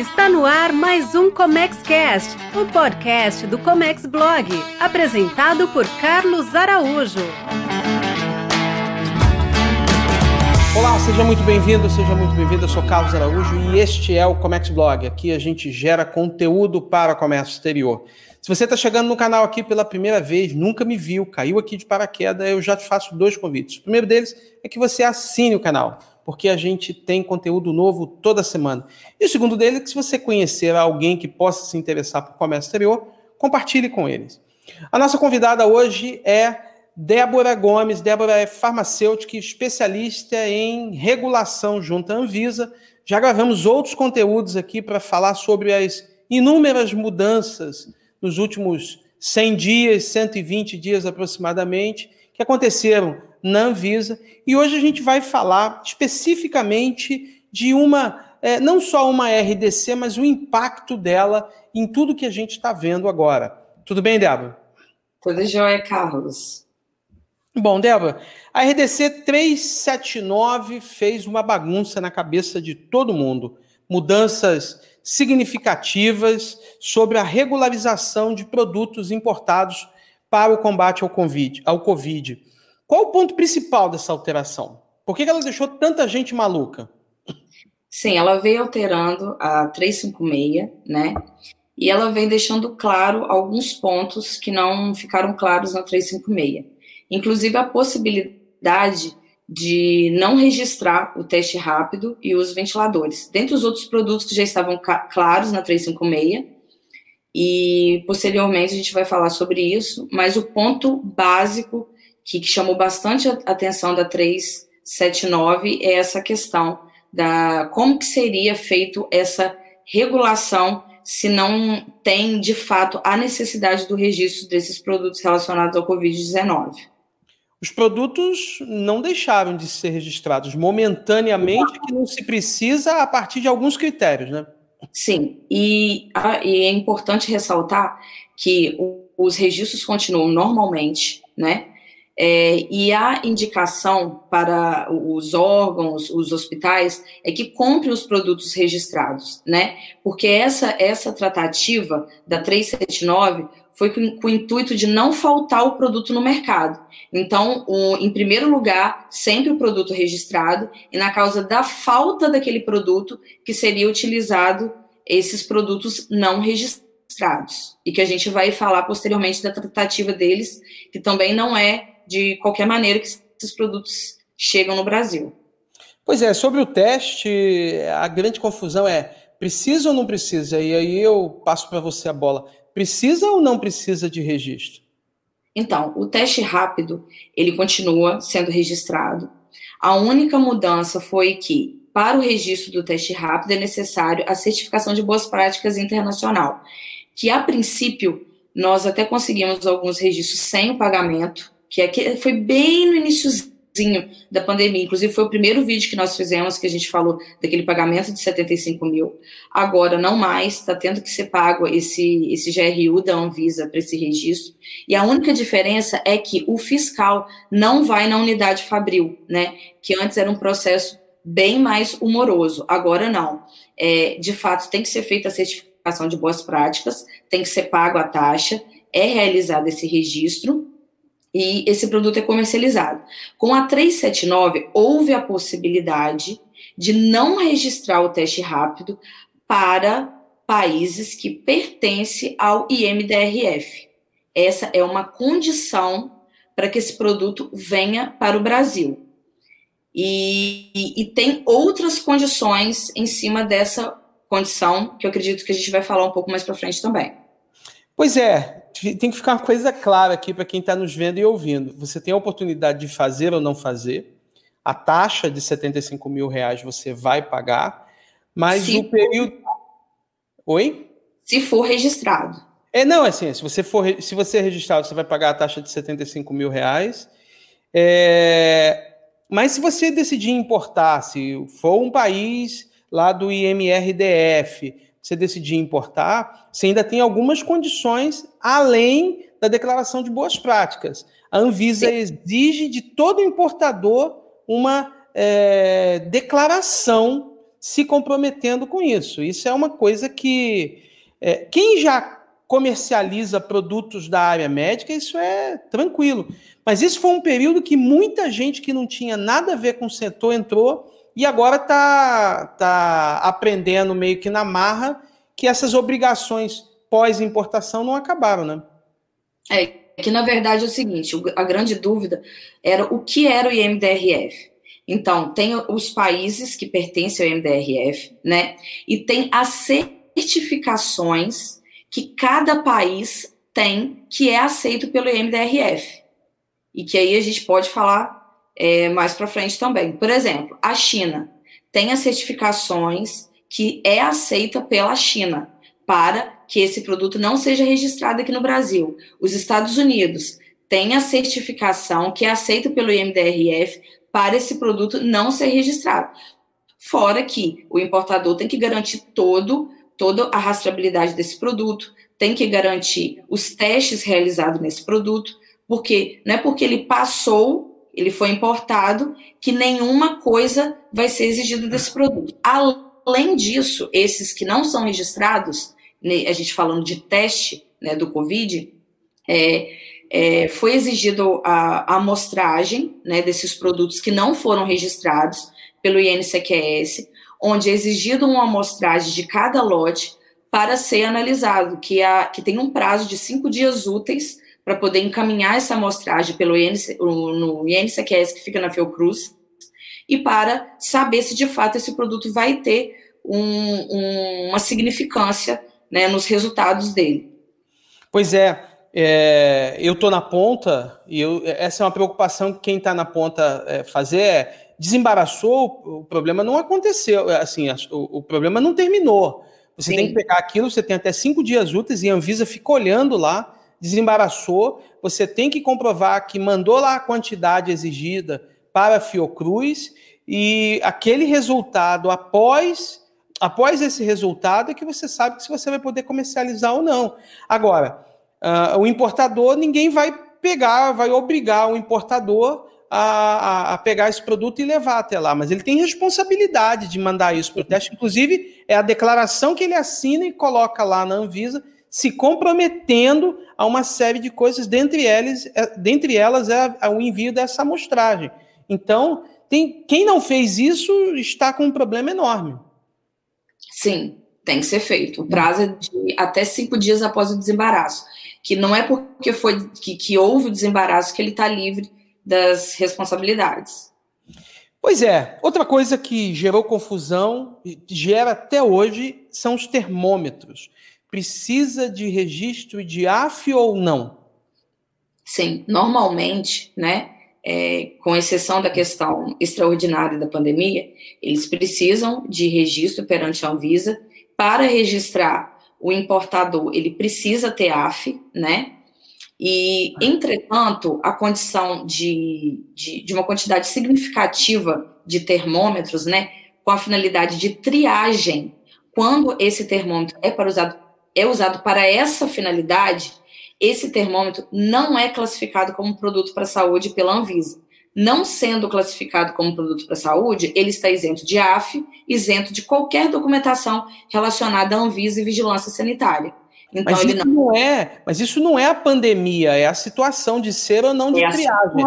Está no ar mais um Comex Cast, o podcast do Comex Blog, apresentado por Carlos Araújo. Olá, seja muito bem-vindo, seja muito bem-vindo. Eu sou Carlos Araújo e este é o Comex Blog. Aqui a gente gera conteúdo para comércio exterior. Se você está chegando no canal aqui pela primeira vez, nunca me viu, caiu aqui de paraquedas, eu já te faço dois convites. O primeiro deles é que você assine o canal porque a gente tem conteúdo novo toda semana. E o segundo dele é que se você conhecer alguém que possa se interessar por comércio exterior, compartilhe com eles. A nossa convidada hoje é Débora Gomes. Débora é farmacêutica e especialista em regulação junto à Anvisa. Já gravamos outros conteúdos aqui para falar sobre as inúmeras mudanças nos últimos 100 dias, 120 dias aproximadamente, que aconteceram na Anvisa. E hoje a gente vai falar especificamente de uma, é, não só uma RDC, mas o impacto dela em tudo que a gente está vendo agora. Tudo bem, Débora? Tudo jóia, Carlos. Bom, Débora, a RDC 379 fez uma bagunça na cabeça de todo mundo. Mudanças significativas sobre a regularização de produtos importados para o combate ao COVID. Ao COVID. Qual o ponto principal dessa alteração? Por que ela deixou tanta gente maluca? Sim, ela veio alterando a 356, né? E ela vem deixando claro alguns pontos que não ficaram claros na 356. Inclusive a possibilidade de não registrar o teste rápido e os ventiladores. Dentre os outros produtos que já estavam claros na 356, e posteriormente a gente vai falar sobre isso, mas o ponto básico que, que chamou bastante a atenção da 379 é essa questão da como que seria feito essa regulação se não tem de fato a necessidade do registro desses produtos relacionados ao Covid-19. Os produtos não deixaram de ser registrados momentaneamente, que não se precisa a partir de alguns critérios, né? Sim, e, a, e é importante ressaltar que o, os registros continuam normalmente, né? É, e a indicação para os órgãos, os hospitais, é que compre os produtos registrados, né? Porque essa, essa tratativa da 379 foi com, com, o intuito de não faltar o produto no mercado. Então, o, em primeiro lugar, sempre o produto registrado, e na causa da falta daquele produto, que seria utilizado esses produtos não registrados. E que a gente vai falar posteriormente da tratativa deles, que também não é de qualquer maneira que esses produtos chegam no Brasil. Pois é, sobre o teste, a grande confusão é precisa ou não precisa? E aí eu passo para você a bola. Precisa ou não precisa de registro? Então, o teste rápido, ele continua sendo registrado. A única mudança foi que, para o registro do teste rápido, é necessário a certificação de boas práticas internacional, que a princípio nós até conseguimos alguns registros sem o pagamento, que é foi bem no iníciozinho da pandemia. Inclusive, foi o primeiro vídeo que nós fizemos que a gente falou daquele pagamento de 75 mil. Agora, não mais, está tendo que ser pago esse, esse GRU da Anvisa para esse registro. E a única diferença é que o fiscal não vai na unidade fabril, né? Que antes era um processo bem mais humoroso. Agora, não. É, de fato, tem que ser feita a certificação de boas práticas, tem que ser pago a taxa, é realizado esse registro e esse produto é comercializado. Com a 379, houve a possibilidade de não registrar o teste rápido para países que pertencem ao IMDRF. Essa é uma condição para que esse produto venha para o Brasil. E, e, e, tem outras condições em cima dessa condição, que eu acredito que a gente vai falar um pouco mais para frente também. Pois é, tem que ficar uma coisa clara aqui para quem está nos vendo e ouvindo. Você tem a oportunidade de fazer ou não fazer. A taxa de 75 mil reais você vai pagar, mas se o período. Oi? Se for registrado. É, não, assim, se você for se você é registrado, você vai pagar a taxa de 75 mil reais. É, mas se você decidir importar, se for um país lá do IMRDF, você decidir importar, você ainda tem algumas condições além da declaração de boas práticas. A Anvisa Sim. exige de todo importador uma é, declaração se comprometendo com isso. Isso é uma coisa que é, quem já comercializa produtos da área médica, isso é tranquilo. Mas isso foi um período que muita gente que não tinha nada a ver com o setor entrou e agora está tá aprendendo meio que na marra que essas obrigações pós-importação não acabaram, né? É, que na verdade é o seguinte, a grande dúvida era o que era o IMDRF. Então, tem os países que pertencem ao IMDRF, né? E tem as certificações que cada país tem que é aceito pelo IMDRF. E que aí a gente pode falar é, mais para frente também. Por exemplo, a China tem as certificações que é aceita pela China para que esse produto não seja registrado aqui no Brasil. Os Estados Unidos têm a certificação que é aceita pelo IMDRF para esse produto não ser registrado. Fora que o importador tem que garantir todo, toda a rastreabilidade desse produto, tem que garantir os testes realizados nesse produto, porque não é porque ele passou, ele foi importado, que nenhuma coisa vai ser exigida desse produto. Além disso, esses que não são registrados, né, a gente falando de teste né, do Covid, é, é, foi exigido a, a amostragem né, desses produtos que não foram registrados pelo INCQS, onde é exigido uma amostragem de cada lote para ser analisado, que, a, que tem um prazo de cinco dias úteis para poder encaminhar essa amostragem pelo INC, no INCQS, que fica na Fiocruz, e para saber se de fato esse produto vai ter um, um, uma significância né, nos resultados dele. Pois é, é, eu estou na ponta, e eu, essa é uma preocupação que quem está na ponta é, fazer é, desembaraçou, o problema não aconteceu, assim, o, o problema não terminou. Você Sim. tem que pegar aquilo, você tem até cinco dias úteis e a Anvisa fica olhando lá, desembaraçou, você tem que comprovar que mandou lá a quantidade exigida para a Fiocruz e aquele resultado após após esse resultado é que você sabe se você vai poder comercializar ou não. Agora, uh, o importador, ninguém vai pegar, vai obrigar o importador a, a, pegar esse produto e levar até lá, mas ele tem responsabilidade de mandar isso para o teste. Inclusive, é a declaração que ele assina e coloca lá na Anvisa, se comprometendo a uma série de coisas, dentre elas, é, dentre elas é, é o envio dessa amostragem. Então, tem, quem não fez isso está com um problema enorme. Sim, tem que ser feito. O prazo é de até cinco dias após o desembaraço. Que não é porque foi que, que houve o desembaraço que ele está livre das responsabilidades. Pois é, outra coisa que gerou confusão, gera até hoje, são os termômetros. Precisa de registro de AF ou não? Sim, normalmente, né, é, com exceção da questão extraordinária da pandemia, eles precisam de registro perante a Anvisa. Para registrar o importador, ele precisa ter AF, né? E, entretanto, a condição de, de, de, uma quantidade significativa de termômetros, né, com a finalidade de triagem, quando esse termômetro é, para usado, é usado para essa finalidade, esse termômetro não é classificado como produto para a saúde pela Anvisa. Não sendo classificado como produto para a saúde, ele está isento de AF, isento de qualquer documentação relacionada à Anvisa e vigilância sanitária. Então, mas, isso não... não... é, mas isso não é a pandemia, é a situação de ser ou não de é triagem.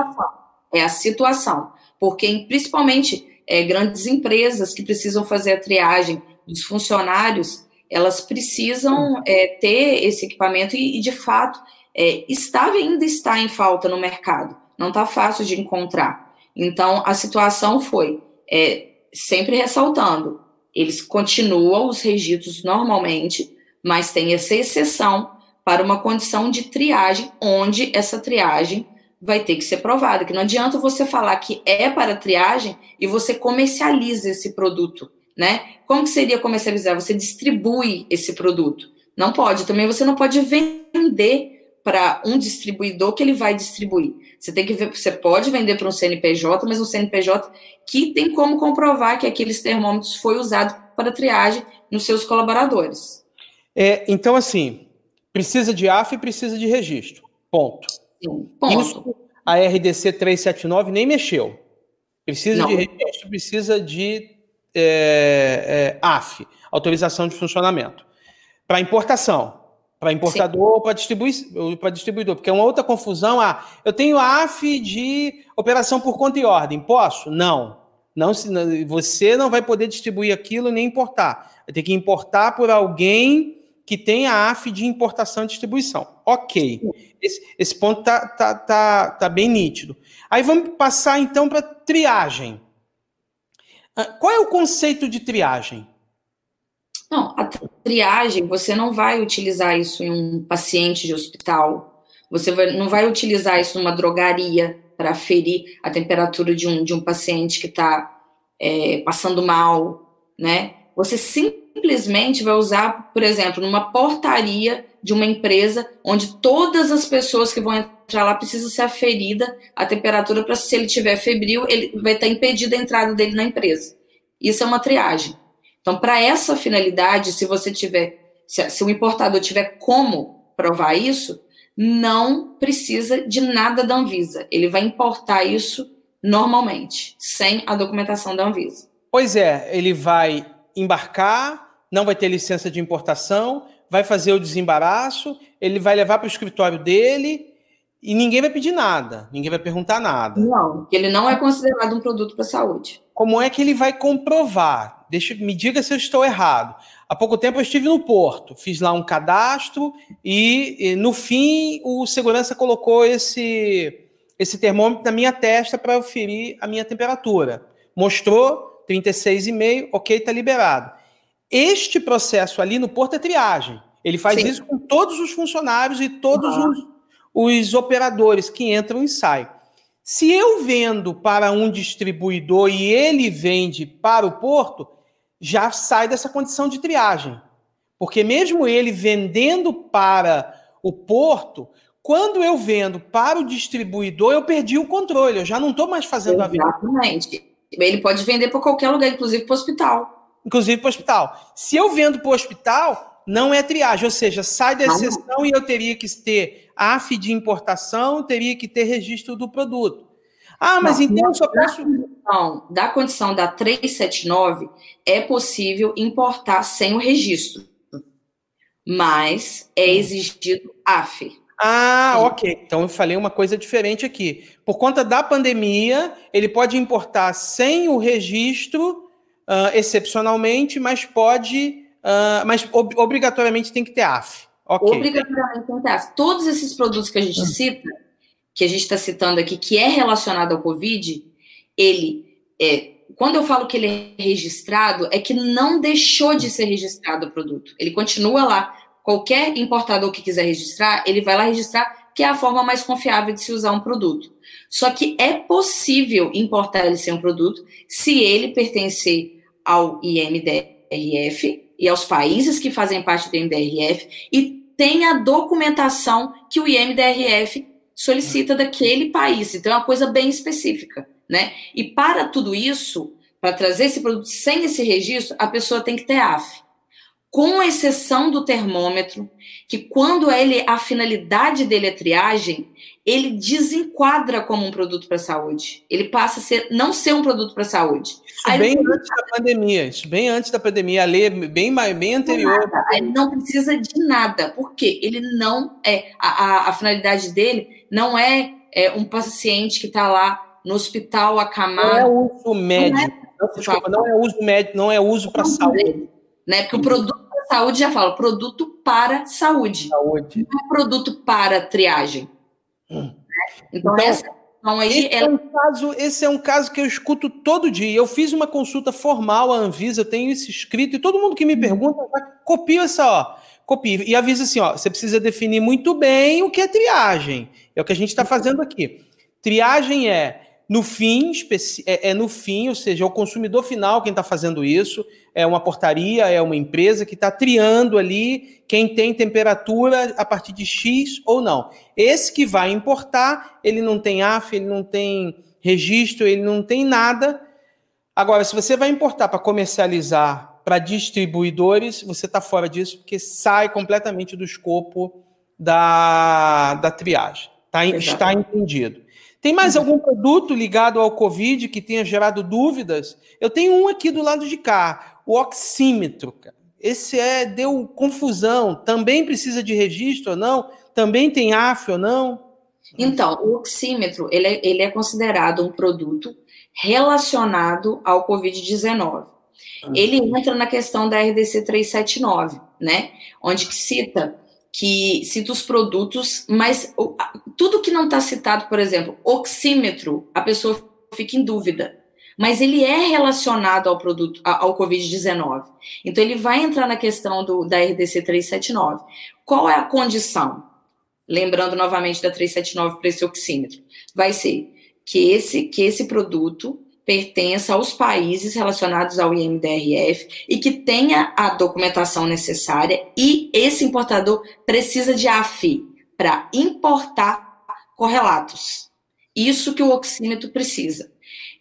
é a situação. Porque, principalmente, é, grandes empresas que precisam fazer a triagem dos funcionários, elas precisam é, ter esse equipamento e, e de fato, é, estava ainda está em falta no mercado. Não está fácil de encontrar. Então, a situação foi, é, sempre ressaltando, eles continuam os registros normalmente, mas tem essa exceção para uma condição de triagem, onde essa triagem vai ter que ser provada. Que não adianta você falar que é para triagem e você comercializa esse produto, né? Como que seria comercializar? Você distribui esse produto. Não pode. Também você não pode vender para um distribuidor que ele vai distribuir. Você tem que ver, você pode vender para um CNPJ, mas um CNPJ que tem como comprovar que aqueles termômetros foi usado para triagem nos seus colaboradores. É, então, assim, precisa de AF e precisa de registro. Ponto. Sim, ponto. Isso a RDC 379 nem mexeu. Precisa Não. de registro, precisa de é, é, AF, autorização de funcionamento, para importação. Para importador ou para distribuidor, porque é uma outra confusão. Ah, eu tenho AF de operação por conta e ordem. Posso? Não. Não, você não vai poder distribuir aquilo nem importar. Vai ter que importar por alguém que tem a AF de importação e distribuição. Ok. Esse, esse ponto tá, tá, tá, tá bem nítido. Aí vamos passar então para triagem. Ah, qual é o conceito de triagem? Não, a triagem, você não vai utilizar isso em um paciente de hospital, você vai, não vai utilizar isso numa drogaria para aferir a temperatura de um, de um paciente que está é, passando mal, né? Você simplesmente vai usar, por exemplo, numa portaria de uma empresa onde todas as pessoas que vão entrar lá precisam ser aferida a temperatura para se ele tiver febril, ele vai estar impedido a entrada dele na empresa. Isso é uma triagem. Então, para essa finalidade, se você tiver, se, se o importador tiver como provar isso, não precisa de nada da Anvisa. Ele vai importar isso normalmente, sem a documentação da Anvisa. Pois é, ele vai embarcar, não vai ter licença de importação, vai fazer o desembaraço, ele vai levar para o escritório dele e ninguém vai pedir nada, ninguém vai perguntar nada. Não, ele não é considerado um produto para a saúde. Como é que ele vai comprovar? Deixa, me diga se eu estou errado. Há pouco tempo eu estive no Porto, fiz lá um cadastro e, e no fim o segurança colocou esse, esse termômetro na minha testa para ferir a minha temperatura. Mostrou 36,5, ok, está liberado. Este processo ali no Porto é triagem. Ele faz Sim. isso com todos os funcionários e todos uhum. os, os operadores que entram e saem. Se eu vendo para um distribuidor e ele vende para o porto, já sai dessa condição de triagem. Porque mesmo ele vendendo para o porto, quando eu vendo para o distribuidor, eu perdi o controle, eu já não estou mais fazendo Exatamente. a venda. Exatamente. Ele pode vender para qualquer lugar, inclusive para o hospital. Inclusive para o hospital. Se eu vendo para o hospital, não é triagem, ou seja, sai da exceção não. e eu teria que ter AF de importação, teria que ter registro do produto. Ah, mas não, então eu só posso. Condição, da condição da 379, é possível importar sem o registro. Mas é hum. exigido AF. Ah, ok. Então eu falei uma coisa diferente aqui. Por conta da pandemia, ele pode importar sem o registro, uh, excepcionalmente, mas pode. Uh, mas ob obrigatoriamente tem que ter AF. Okay. Obrigatoriamente tem que ter AF. Todos esses produtos que a gente hum. cita que a gente está citando aqui, que é relacionado ao Covid, ele é, quando eu falo que ele é registrado, é que não deixou de ser registrado o produto. Ele continua lá. Qualquer importador que quiser registrar, ele vai lá registrar, que é a forma mais confiável de se usar um produto. Só que é possível importar ele sem um produto se ele pertencer ao IMDRF e aos países que fazem parte do IMDRF e tem a documentação que o IMDRF solicita daquele país. Então é uma coisa bem específica, né? E para tudo isso, para trazer esse produto sem esse registro, a pessoa tem que ter AF. Com exceção do termômetro, que quando ele a finalidade dele é triagem, ele desenquadra como um produto para a saúde. Ele passa a ser não ser um produto para a saúde. Isso Aí bem ele... antes da pandemia, isso bem antes da pandemia, a lei é bem, bem anterior. Ele não precisa de nada, porque ele não é a, a, a finalidade dele não é, é um paciente que está lá no hospital acamado. Não é uso médico. Não é, Desculpa, não é uso médico, não é uso para saúde. Né? Porque o produto para saúde já fala, produto para saúde. Saúde. Não é produto para triagem. Hum. Então, então, essa aí esse, é um caso, esse é um caso que eu escuto todo dia. Eu fiz uma consulta formal à Anvisa, eu tenho isso escrito, e todo mundo que me pergunta, copia essa, ó copie e avisa assim, ó, você precisa definir muito bem o que é triagem. É o que a gente está fazendo aqui. Triagem é no fim, é, é, no fim, ou seja, é o consumidor final quem está fazendo isso, é uma portaria, é uma empresa que está triando ali quem tem temperatura a partir de X ou não. Esse que vai importar, ele não tem AF, ele não tem registro, ele não tem nada. Agora, se você vai importar para comercializar para distribuidores, você está fora disso, porque sai completamente do escopo da, da triagem. Tá, está entendido. Tem mais algum produto ligado ao Covid que tenha gerado dúvidas? Eu tenho um aqui do lado de cá, o oxímetro. Cara. Esse é deu confusão. Também precisa de registro ou não? Também tem AF ou não? Então, o oxímetro ele é, ele é considerado um produto relacionado ao Covid-19. Ele entra na questão da RDC 379, né? Onde que cita que cita os produtos, mas tudo que não está citado, por exemplo, oxímetro, a pessoa fica em dúvida. Mas ele é relacionado ao produto, ao Covid-19. Então, ele vai entrar na questão do, da RDC 379. Qual é a condição? Lembrando novamente da 379 para esse oxímetro. Vai ser que esse, que esse produto pertença aos países relacionados ao IMDRF e que tenha a documentação necessária e esse importador precisa de AFI para importar correlatos. Isso que o oxímetro precisa.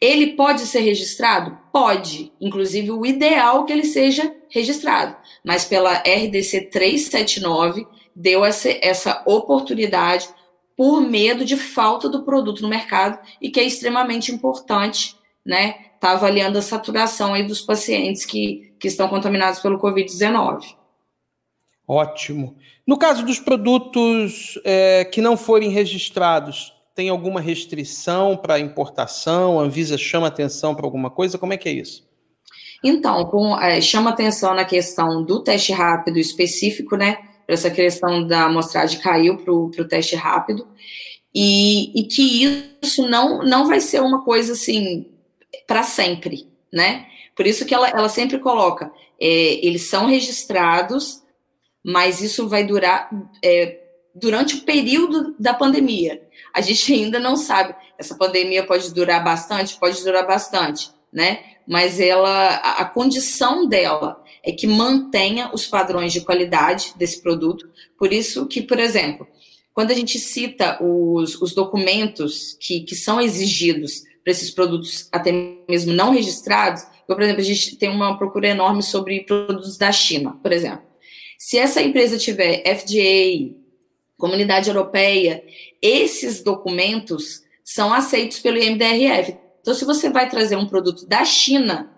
Ele pode ser registrado? Pode. Inclusive, o ideal é que ele seja registrado. Mas pela RDC 379, deu essa, essa oportunidade por medo de falta do produto no mercado e que é extremamente importante né, tá avaliando a saturação aí dos pacientes que, que estão contaminados pelo Covid-19. Ótimo. No caso dos produtos é, que não forem registrados, tem alguma restrição para importação? A Anvisa chama atenção para alguma coisa? Como é que é isso? Então, com, é, chama atenção na questão do teste rápido específico, né? Essa questão da amostragem caiu para o teste rápido. E, e que isso não, não vai ser uma coisa assim para sempre, né? Por isso que ela, ela sempre coloca, é, eles são registrados, mas isso vai durar é, durante o período da pandemia. A gente ainda não sabe. Essa pandemia pode durar bastante, pode durar bastante, né? Mas ela, a, a condição dela é que mantenha os padrões de qualidade desse produto. Por isso que, por exemplo, quando a gente cita os, os documentos que, que são exigidos para esses produtos até mesmo não registrados, por exemplo, a gente tem uma procura enorme sobre produtos da China, por exemplo. Se essa empresa tiver FDA, Comunidade Europeia, esses documentos são aceitos pelo IMDRF. Então, se você vai trazer um produto da China,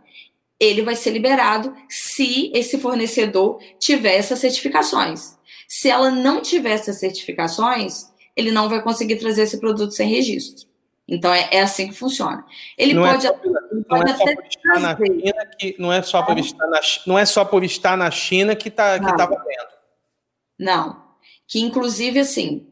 ele vai ser liberado se esse fornecedor tiver essas certificações. Se ela não tiver essas certificações, ele não vai conseguir trazer esse produto sem registro. Então é, é, assim que funciona. Ele não pode, é, ele pode não é até estar na China que não é só por estar na não é só por estar na China que está que tá valendo. Não, que inclusive assim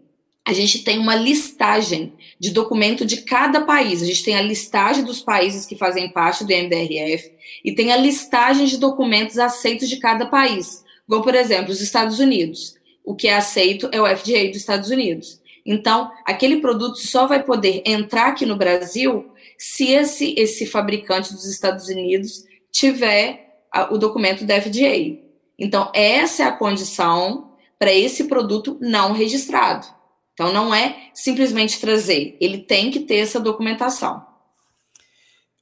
a gente tem uma listagem de documento de cada país. A gente tem a listagem dos países que fazem parte do MDRF e tem a listagem de documentos aceitos de cada país. Como, por exemplo, os Estados Unidos. O que é aceito é o FDA dos Estados Unidos. Então, aquele produto só vai poder entrar aqui no Brasil se esse, esse fabricante dos Estados Unidos tiver a, o documento da FDA. Então, essa é a condição para esse produto não registrado. Então, não é simplesmente trazer, ele tem que ter essa documentação.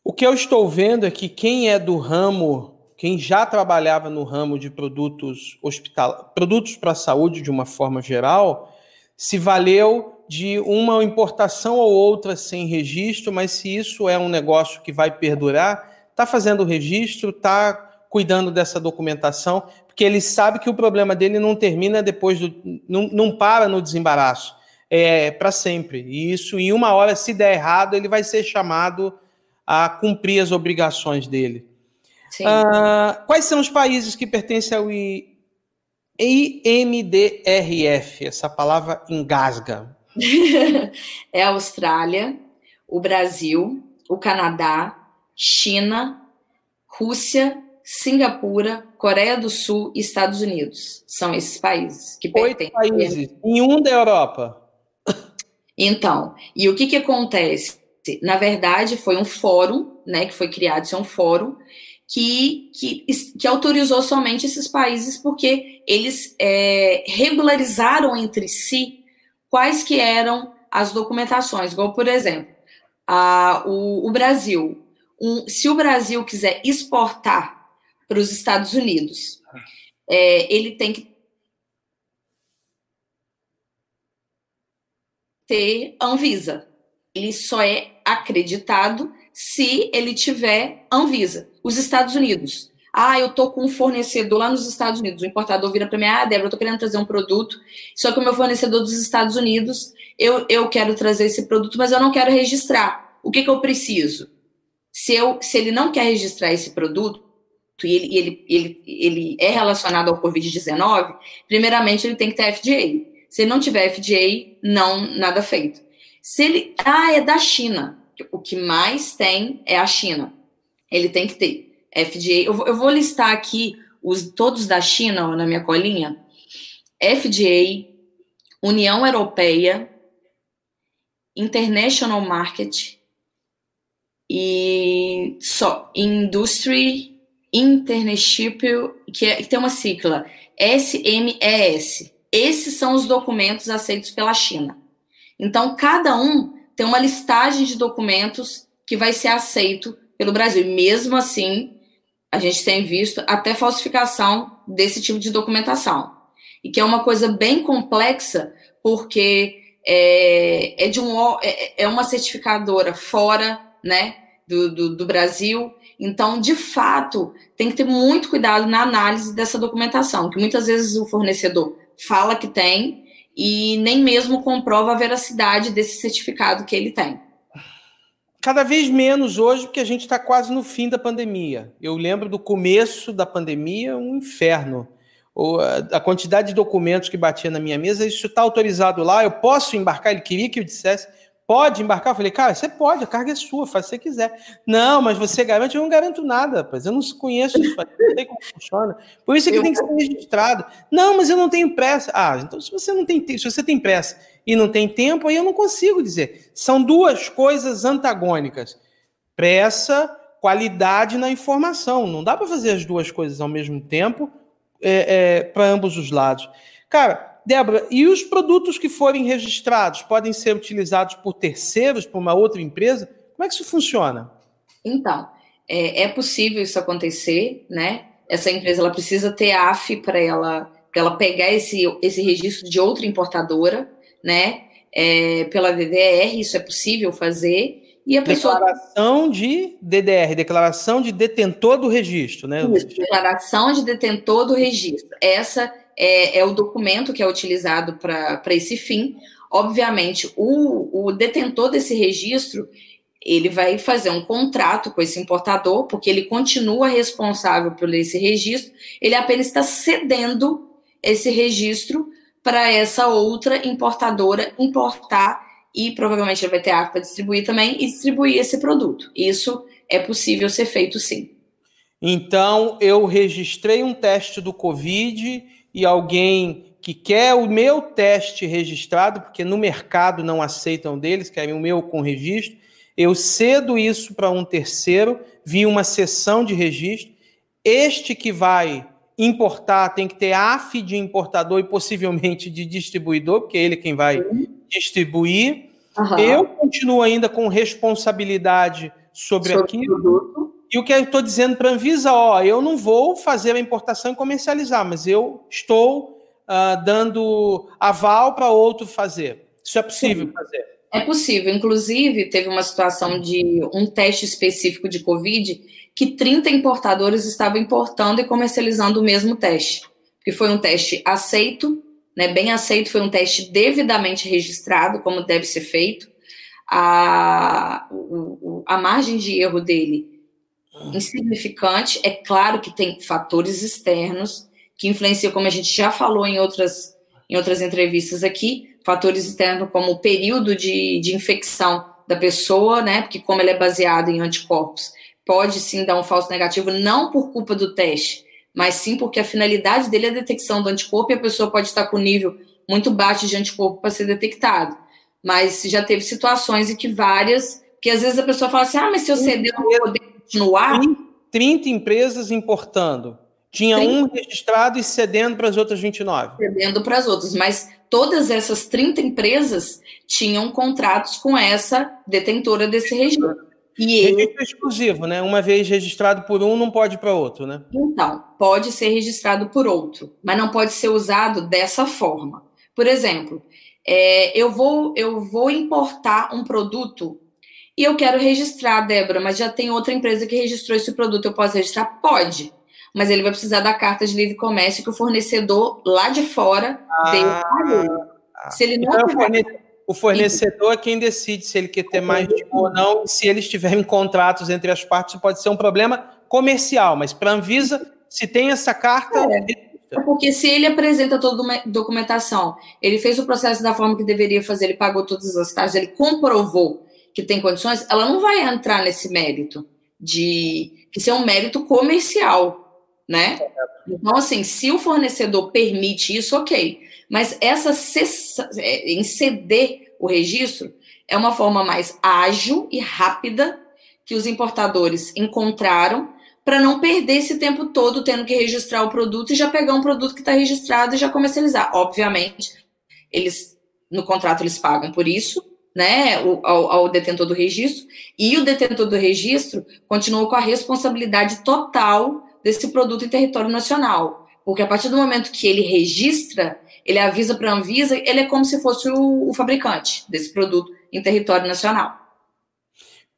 O que eu estou vendo é que quem é do ramo, quem já trabalhava no ramo de produtos hospital, produtos para a saúde de uma forma geral, se valeu de uma importação ou outra sem registro, mas se isso é um negócio que vai perdurar, está fazendo o registro, está cuidando dessa documentação, porque ele sabe que o problema dele não termina depois do. não, não para no desembaraço. É para sempre. E isso, em uma hora, se der errado, ele vai ser chamado a cumprir as obrigações dele. Ah, quais são os países que pertencem ao IMDRF, essa palavra engasga. é a Austrália, o Brasil, o Canadá, China, Rússia, Singapura, Coreia do Sul e Estados Unidos. São esses países que Oito países, em um da Europa. Então, e o que, que acontece? Na verdade, foi um fórum, né, que foi criado, isso é um fórum, que, que, que autorizou somente esses países porque eles é, regularizaram entre si quais que eram as documentações, igual, por exemplo, a, o, o Brasil. Um, se o Brasil quiser exportar para os Estados Unidos, é, ele tem que ter Anvisa, ele só é acreditado se ele tiver Anvisa. Os Estados Unidos. Ah, eu tô com um fornecedor lá nos Estados Unidos. O importador vira para mim, ah, Débora, eu tô querendo trazer um produto, só que o meu fornecedor dos Estados Unidos, eu, eu quero trazer esse produto, mas eu não quero registrar. O que, que eu preciso? Se, eu, se ele não quer registrar esse produto, e ele, ele, ele, ele é relacionado ao Covid-19, primeiramente ele tem que ter FDA. Se ele não tiver FDA, não, nada feito. Se ele. Ah, é da China. O que mais tem é a China. Ele tem que ter FDA. Eu, eu vou listar aqui os todos da China na minha colinha. FDA, União Europeia, International Market e só Industry Internship, que, é, que tem uma sigla SMES. Esses são os documentos aceitos pela China. Então, cada um tem uma listagem de documentos que vai ser aceito pelo Brasil. Mesmo assim, a gente tem visto até falsificação desse tipo de documentação. E que é uma coisa bem complexa, porque é, é de um, é, é uma certificadora fora né, do, do, do Brasil. Então, de fato, tem que ter muito cuidado na análise dessa documentação, que muitas vezes o fornecedor fala que tem, e nem mesmo comprova a veracidade desse certificado que ele tem. Cada vez menos hoje, porque a gente está quase no fim da pandemia. Eu lembro do começo da pandemia, um inferno. A quantidade de documentos que batia na minha mesa, isso está autorizado lá, eu posso embarcar? Ele queria que eu dissesse, Pode embarcar? Eu falei, cara, você pode, a carga é sua, faz o que você quiser. Não, mas você garante? Eu não garanto nada, rapaz. Eu não conheço isso, não sei como funciona. Por isso é que eu... tem que ser registrado. Não, mas eu não tenho pressa. Ah, então se você não tem, se você tem pressa e não tem tempo, aí eu não consigo dizer. São duas coisas antagônicas: pressa, qualidade na informação. Não dá para fazer as duas coisas ao mesmo tempo é, é, para ambos os lados. Cara, Débora, e os produtos que forem registrados podem ser utilizados por terceiros, por uma outra empresa? Como é que isso funciona? Então, é, é possível isso acontecer, né? Essa empresa ela precisa ter AF para ela, ela pegar esse, esse registro de outra importadora, né? É, pela DDR, isso é possível fazer. E a pessoa... Declaração de DDR, declaração de detentor do registro, né? Isso, declaração de detentor do registro. Essa é, é o documento que é utilizado para esse fim. Obviamente, o, o detentor desse registro ele vai fazer um contrato com esse importador, porque ele continua responsável por esse registro, ele apenas está cedendo esse registro para essa outra importadora importar e provavelmente ele vai ter arte para distribuir também e distribuir esse produto. Isso é possível ser feito sim. Então, eu registrei um teste do Covid e alguém que quer o meu teste registrado, porque no mercado não aceitam deles, querem o meu com registro, eu cedo isso para um terceiro via uma sessão de registro. Este que vai importar tem que ter AF de importador e possivelmente de distribuidor, porque é ele quem vai distribuir. Uhum. Eu continuo ainda com responsabilidade sobre, sobre aquilo. E o que eu estou dizendo para a Anvisa, ó, eu não vou fazer a importação e comercializar, mas eu estou uh, dando aval para outro fazer. Isso é possível Sim. fazer? É possível. Inclusive, teve uma situação de um teste específico de Covid que 30 importadores estavam importando e comercializando o mesmo teste. Que foi um teste aceito, né, bem aceito, foi um teste devidamente registrado, como deve ser feito. A, a margem de erro dele insignificante. É claro que tem fatores externos que influenciam, como a gente já falou em outras, em outras entrevistas aqui, fatores externos como o período de, de infecção da pessoa, né? Porque como ele é baseado em anticorpos, pode sim dar um falso negativo, não por culpa do teste, mas sim porque a finalidade dele é a detecção do anticorpo e a pessoa pode estar com nível muito baixo de anticorpo para ser detectado. Mas já teve situações em que várias, que às vezes a pessoa fala assim, ah, mas se eu ceder, eu vou poder continuar. 30 empresas importando. Tinha 30. um registrado e cedendo para as outras 29. Cedendo para as outras, mas todas essas 30 empresas tinham contratos com essa detentora desse registro. E ele... Registro exclusivo, né? Uma vez registrado por um, não pode para outro, né? Então, pode ser registrado por outro, mas não pode ser usado dessa forma. Por exemplo, é, eu, vou, eu vou importar um produto e eu quero registrar, Débora, mas já tem outra empresa que registrou esse produto, eu posso registrar? Pode. Mas ele vai precisar da carta de livre comércio que o fornecedor lá de fora ah, deu Se ele não então, tiver... O fornecedor é quem decide se ele quer ter mais de um ou não. Se eles tiverem contratos entre as partes, pode ser um problema comercial, mas para a Anvisa, se tem essa carta. É. é. Porque se ele apresenta toda a documentação, ele fez o processo da forma que deveria fazer, ele pagou todas as taxas, ele comprovou que tem condições, ela não vai entrar nesse mérito de que isso é um mérito comercial, né? Então, assim, se o fornecedor permite isso, ok. Mas essa cessa, é, em ceder o registro é uma forma mais ágil e rápida que os importadores encontraram para não perder esse tempo todo tendo que registrar o produto e já pegar um produto que está registrado e já comercializar. Obviamente, eles no contrato eles pagam por isso, né, ao, ao, detentor do registro, e o detentor do registro continua com a responsabilidade total desse produto em território nacional. Porque a partir do momento que ele registra, ele avisa para a Anvisa, ele é como se fosse o, o, fabricante desse produto em território nacional.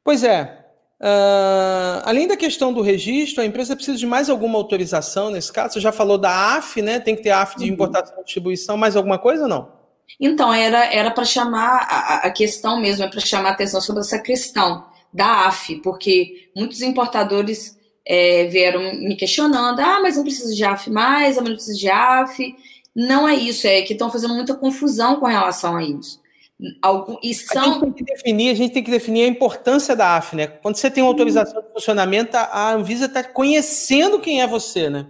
Pois é. Uh, além da questão do registro, a empresa precisa de mais alguma autorização nesse caso? Você já falou da AF, né? Tem que ter AF de uhum. importação e distribuição, mais alguma coisa ou não? Então, era era para chamar a, a, questão mesmo, é para chamar a atenção sobre essa questão da AF, porque muitos importadores é, vieram me questionando: ah, mas não precisa de AF mais, mas não precisa de AF. Não é isso, é que estão fazendo muita confusão com relação a isso. Algum, e são... a, gente tem que definir, a gente tem que definir a importância da AF, né? Quando você tem uma autorização de funcionamento, a Anvisa está conhecendo quem é você, né?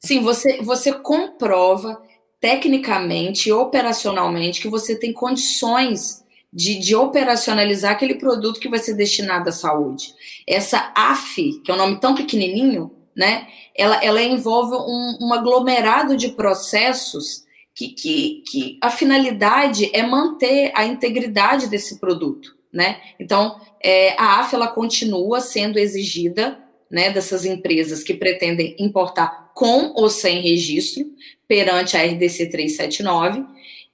Sim, você, você comprova tecnicamente e operacionalmente que você tem condições de, de, operacionalizar aquele produto que vai ser destinado à saúde. Essa AF, que é um nome tão pequenininho, né? Ela, ela envolve um, um aglomerado de processos que, que, que a finalidade é manter a integridade desse produto, né? Então, é, a AF ela continua sendo exigida né, dessas empresas que pretendem importar com ou sem registro perante a RDC 379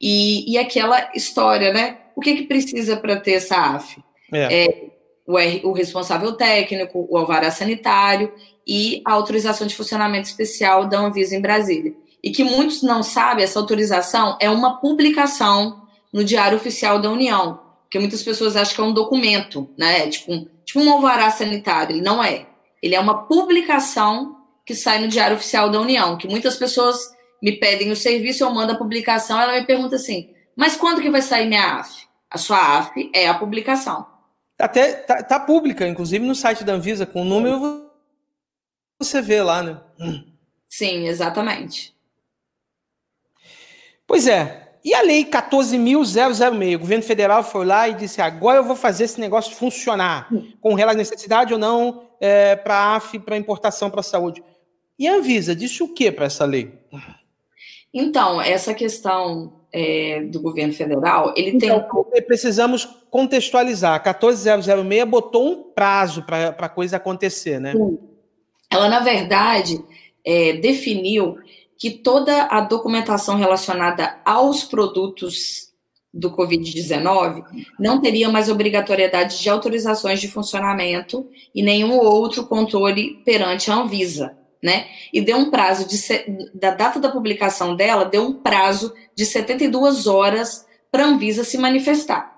e, e aquela história, né? O que, que precisa para ter essa AF? É. É, o, R, o responsável técnico, o alvará sanitário e a autorização de funcionamento especial da Anvisa em Brasília. E que muitos não sabem, essa autorização é uma publicação no Diário Oficial da União, porque muitas pessoas acham que é um documento, né? Tipo um, tipo um alvará sanitário, ele não é. Ele é uma publicação que sai no Diário Oficial da União, que muitas pessoas me pedem o serviço, eu mando a publicação, ela me pergunta assim, mas quando que vai sair minha AF? A sua AF é a publicação. Até tá, tá pública, inclusive no site da Anvisa, com o número você vê lá, né? Sim, exatamente. Pois é. E a lei 14.006? O governo federal foi lá e disse: agora eu vou fazer esse negócio funcionar, com relação necessidade ou não é, para a AF, para importação para a saúde. E a Anvisa disse o que para essa lei? Então, essa questão é, do governo federal, ele então, tem. Precisamos contextualizar. A 14006 botou um prazo para a coisa acontecer, né? Sim. Ela, na verdade, é, definiu que toda a documentação relacionada aos produtos do Covid-19 não teria mais obrigatoriedade de autorizações de funcionamento e nenhum outro controle perante a Anvisa né? E deu um prazo de da data da publicação dela, deu um prazo de 72 horas para a Anvisa se manifestar.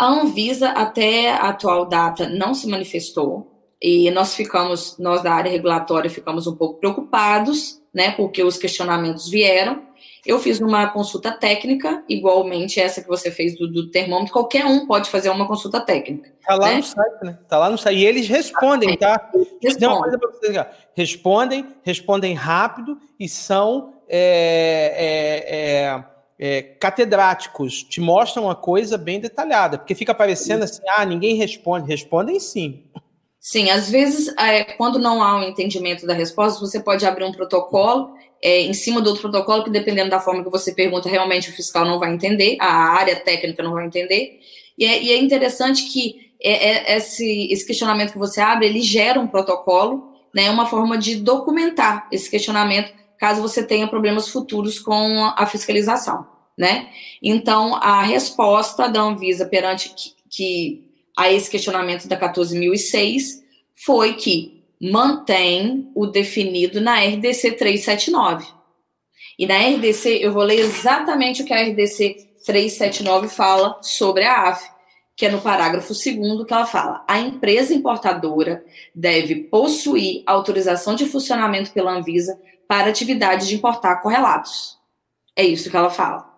A Anvisa até a atual data não se manifestou e nós ficamos, nós da área regulatória ficamos um pouco preocupados, né? Porque os questionamentos vieram eu fiz uma consulta técnica, igualmente essa que você fez do, do termômetro, qualquer um pode fazer uma consulta técnica. Tá lá né? no site, né? Tá lá no site. E eles respondem, tá? Respondem. respondem, respondem rápido e são é, é, é, é, catedráticos. Te mostram uma coisa bem detalhada, porque fica parecendo assim, ah, ninguém responde. Respondem sim. Sim, às vezes, é, quando não há um entendimento da resposta, você pode abrir um protocolo é, em cima do outro protocolo, que dependendo da forma que você pergunta, realmente o fiscal não vai entender, a área técnica não vai entender. E é, e é interessante que é, é, esse, esse questionamento que você abre, ele gera um protocolo, né, uma forma de documentar esse questionamento, caso você tenha problemas futuros com a fiscalização. né? Então, a resposta da Anvisa perante que, que a esse questionamento da 14.006 foi que mantém o definido na RDC 379. E na RDC, eu vou ler exatamente o que a RDC 379 fala sobre a AF, que é no parágrafo 2 que ela fala: a empresa importadora deve possuir autorização de funcionamento pela Anvisa para atividade de importar correlatos. É isso que ela fala.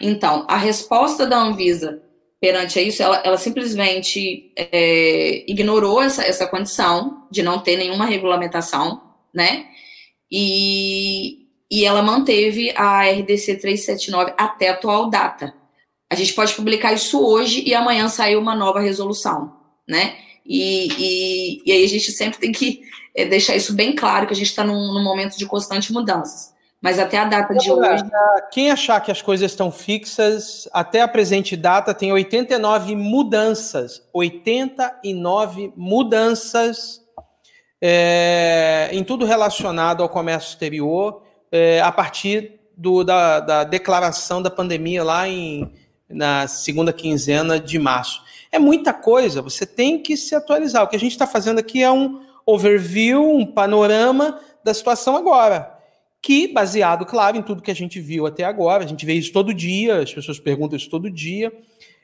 Então, a resposta da Anvisa perante a isso, ela, ela simplesmente é, ignorou essa, essa condição de não ter nenhuma regulamentação, né? E, e ela manteve a RDC 379 até a atual data. A gente pode publicar isso hoje e amanhã sair uma nova resolução, né? E, e, e aí a gente sempre tem que é, deixar isso bem claro, que a gente está num, num momento de constante mudanças. Mas até a data de hoje. Quem achar que as coisas estão fixas, até a presente data tem 89 mudanças. 89 mudanças é, em tudo relacionado ao comércio exterior, é, a partir do, da, da, declaração da pandemia lá em, na segunda quinzena de março. É muita coisa, você tem que se atualizar. O que a gente está fazendo aqui é um overview, um panorama da situação agora que, baseado, claro, em tudo que a gente viu até agora, a gente vê isso todo dia, as pessoas perguntam isso todo dia.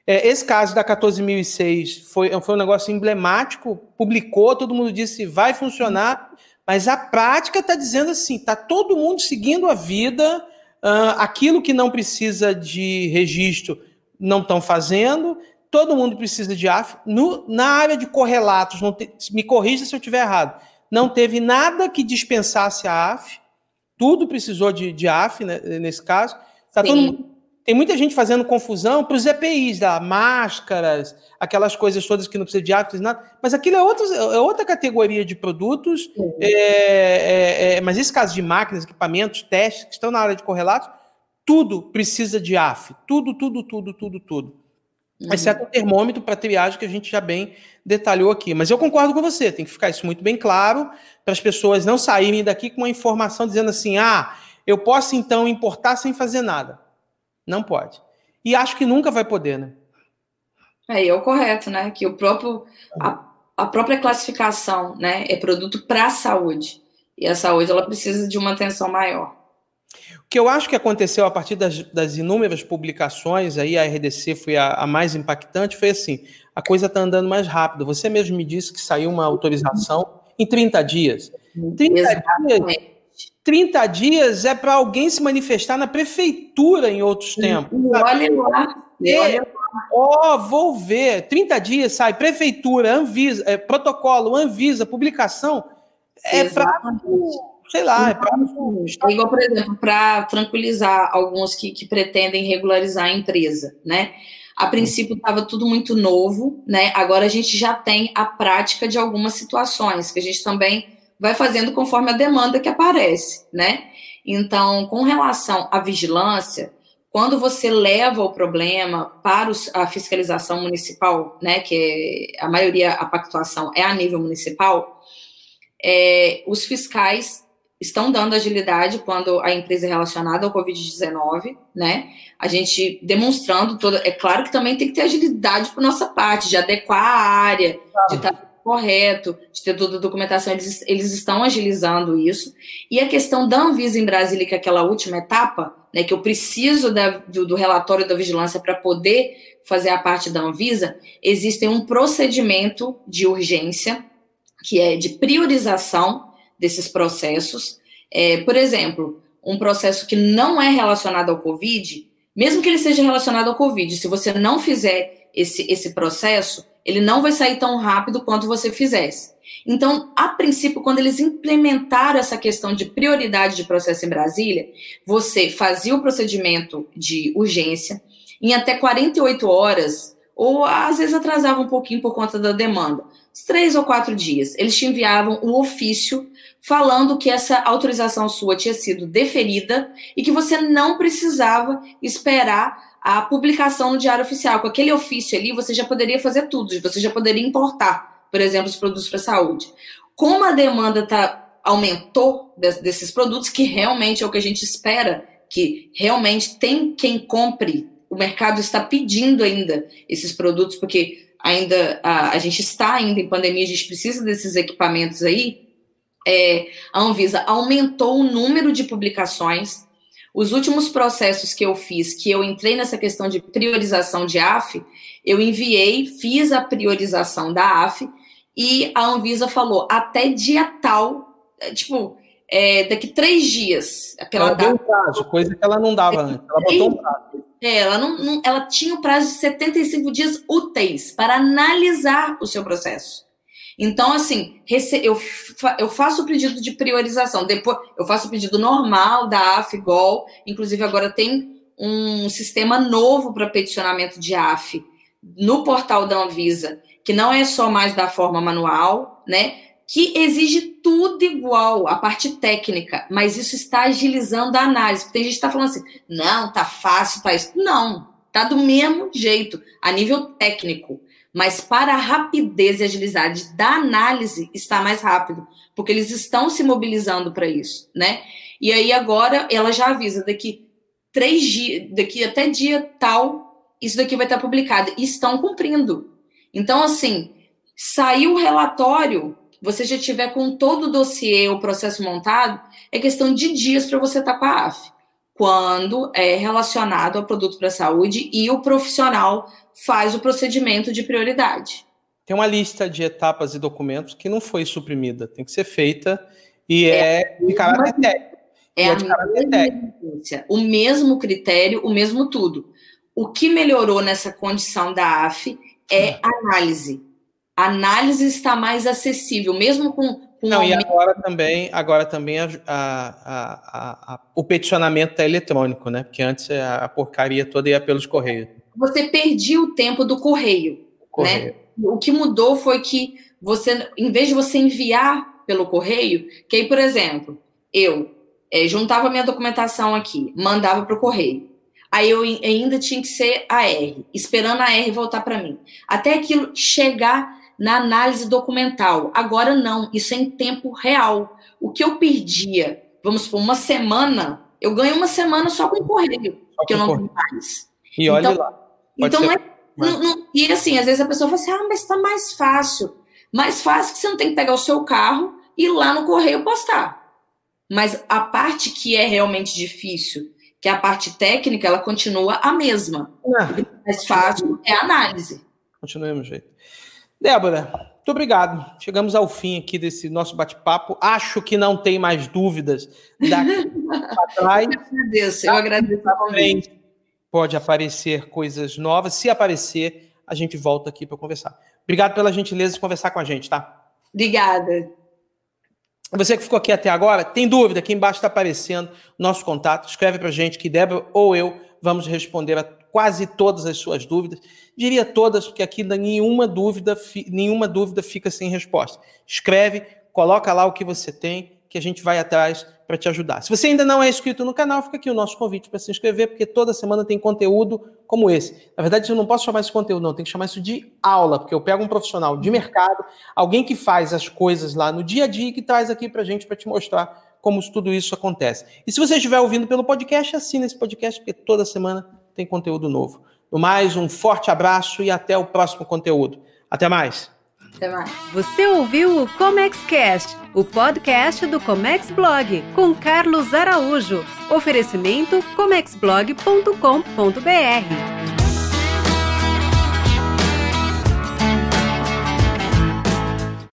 É, esse caso da 14.006 foi, foi um negócio emblemático, publicou, todo mundo disse vai funcionar, mas a prática está dizendo assim: está todo mundo seguindo a vida, uh, aquilo que não precisa de registro não estão fazendo, todo mundo precisa de AF. No, na área de correlatos, te, me corrija se eu estiver errado, não teve nada que dispensasse a AF tudo precisou de, de AF, né, nesse caso. Tá tem muita gente fazendo confusão para os EPIs, da máscaras, aquelas coisas todas que não precisa de AF, nada. Mas aquilo é, outro, é outra categoria de produtos. É, é, é, mas esse caso de máquinas, equipamentos, testes que estão na área de correlatos, tudo precisa de AF. Tudo, tudo, tudo, tudo, tudo. Uhum. Exceto o termômetro para triagem que a gente já bem detalhou aqui. Mas eu concordo com você, tem que ficar isso muito bem claro para as pessoas não saírem daqui com uma informação dizendo assim: ah, eu posso então importar sem fazer nada. Não pode. E acho que nunca vai poder, né? É, é o correto, né? Que o próprio a, a própria classificação, né, é produto para a saúde. E a saúde ela precisa de uma atenção maior. O que eu acho que aconteceu a partir das, das inúmeras publicações, aí a RDC foi a, a mais impactante, foi assim: a coisa está andando mais rápido. Você mesmo me disse que saiu uma autorização em 30 dias. 30 dias, 30 dias é para alguém se manifestar na prefeitura em outros tempos. Olha lá. Olha Ó, oh, vou ver. 30 dias sai prefeitura, Anvisa, é, protocolo, Anvisa, publicação. É para sei lá, é pra... É igual, por exemplo, para tranquilizar alguns que, que pretendem regularizar a empresa, né? A princípio estava tudo muito novo, né? Agora a gente já tem a prática de algumas situações que a gente também vai fazendo conforme a demanda que aparece, né? Então, com relação à vigilância, quando você leva o problema para a fiscalização municipal, né, que é, a maioria, a pactuação é a nível municipal, é, os fiscais estão dando agilidade quando a empresa é relacionada ao Covid-19, né? A gente demonstrando toda. É claro que também tem que ter agilidade por nossa parte, de adequar a área, claro. de estar correto, de ter toda a documentação, eles, eles estão agilizando isso. E a questão da Anvisa em Brasília, que é aquela última etapa, né, que eu preciso da, do, do relatório da vigilância para poder fazer a parte da Anvisa, existe um procedimento de urgência, que é de priorização desses processos. É, por exemplo, um processo que não é relacionado ao Covid, mesmo que ele seja relacionado ao Covid, se você não fizer esse, esse processo, ele não vai sair tão rápido quanto você fizesse. Então, a princípio, quando eles implementaram essa questão de prioridade de processo em Brasília, você fazia o procedimento de urgência, em até 48 horas, ou às vezes atrasava um pouquinho por conta da demanda, três ou quatro dias, eles te enviavam um ofício falando que essa autorização sua tinha sido deferida e que você não precisava esperar a publicação no Diário Oficial. Com aquele ofício ali, você já poderia fazer tudo, você já poderia importar, por exemplo, os produtos para saúde. Como a demanda tá, aumentou desses produtos, que realmente é o que a gente espera que realmente tem quem compre. O mercado está pedindo ainda esses produtos, porque ainda a, a gente está ainda em pandemia, a gente precisa desses equipamentos aí. É, a Anvisa aumentou o número de publicações. Os últimos processos que eu fiz, que eu entrei nessa questão de priorização de AF, eu enviei, fiz a priorização da AF e a Anvisa falou até dia tal, é, tipo, é, daqui três dias. Ela deu um prazo, coisa que ela não dava antes. Ela botou um prazo. É, ela, não, não, ela tinha o prazo de 75 dias úteis para analisar o seu processo. Então, assim, eu, eu faço o pedido de priorização, depois eu faço o pedido normal da AFGOL, inclusive agora tem um sistema novo para peticionamento de AF no portal da Anvisa, que não é só mais da forma manual, né? Que exige tudo igual, a parte técnica, mas isso está agilizando a análise. Porque tem gente que está falando assim, não, tá fácil, tá isso. Não, tá do mesmo jeito, a nível técnico. Mas para a rapidez e agilidade da análise está mais rápido, porque eles estão se mobilizando para isso, né? E aí agora ela já avisa daqui três dias, daqui até dia tal, isso daqui vai estar publicado. E estão cumprindo. Então, assim, saiu o relatório você já tiver com todo o dossiê, o processo montado, é questão de dias para você estar tá com a AF. Quando é relacionado ao produto para saúde e o profissional faz o procedimento de prioridade. Tem uma lista de etapas e documentos que não foi suprimida, tem que ser feita e é, é de caráter técnico. É, é a mesma o mesmo critério, o mesmo tudo. O que melhorou nessa condição da AF é análise a análise está mais acessível, mesmo com. com Não, e agora também, agora também a, a, a, o peticionamento está eletrônico, né? Porque antes a, porcaria toda ia pelos correios. Você perdia o tempo do correio, né? correio. né? O que mudou foi que você, em vez de você enviar pelo correio, que aí, por exemplo, eu é, juntava minha documentação aqui, mandava para o correio. Aí eu ainda tinha que ser a R, esperando a R voltar para mim. Até aquilo chegar na análise documental. Agora não, isso é em tempo real. O que eu perdia, vamos supor, uma semana, eu ganho uma semana só com correio, que eu não tenho mais. E olha então, lá. Pode então, ser... não, não, e assim, às vezes a pessoa fala assim: ah, mas está mais fácil. Mais fácil que você não tem que pegar o seu carro e ir lá no correio postar. Mas a parte que é realmente difícil, que é a parte técnica, ela continua a mesma. Não. mais fácil é a análise. Continua do jeito. Débora, muito obrigado. Chegamos ao fim aqui desse nosso bate-papo. Acho que não tem mais dúvidas daqui para trás. Eu agradeço, eu agradeço também. Pode aparecer coisas novas. Se aparecer, a gente volta aqui para conversar. Obrigado pela gentileza de conversar com a gente, tá? Obrigada. Você que ficou aqui até agora, tem dúvida? Aqui embaixo está aparecendo nosso contato. Escreve para a gente que Débora ou eu vamos responder a quase todas as suas dúvidas. Diria todas, porque aqui nenhuma dúvida, nenhuma dúvida fica sem resposta. Escreve, coloca lá o que você tem, que a gente vai atrás para te ajudar. Se você ainda não é inscrito no canal, fica aqui o nosso convite para se inscrever, porque toda semana tem conteúdo como esse. Na verdade, eu não posso chamar esse conteúdo, não, tem que chamar isso de aula, porque eu pego um profissional de mercado, alguém que faz as coisas lá no dia a dia e que traz aqui para a gente para te mostrar como tudo isso acontece. E se você estiver ouvindo pelo podcast, assina esse podcast, porque toda semana tem conteúdo novo. No mais, um forte abraço e até o próximo conteúdo. Até mais. Até mais. Você ouviu o ComexCast, o podcast do Comex Blog, com Carlos Araújo. Oferecimento comexblog.com.br.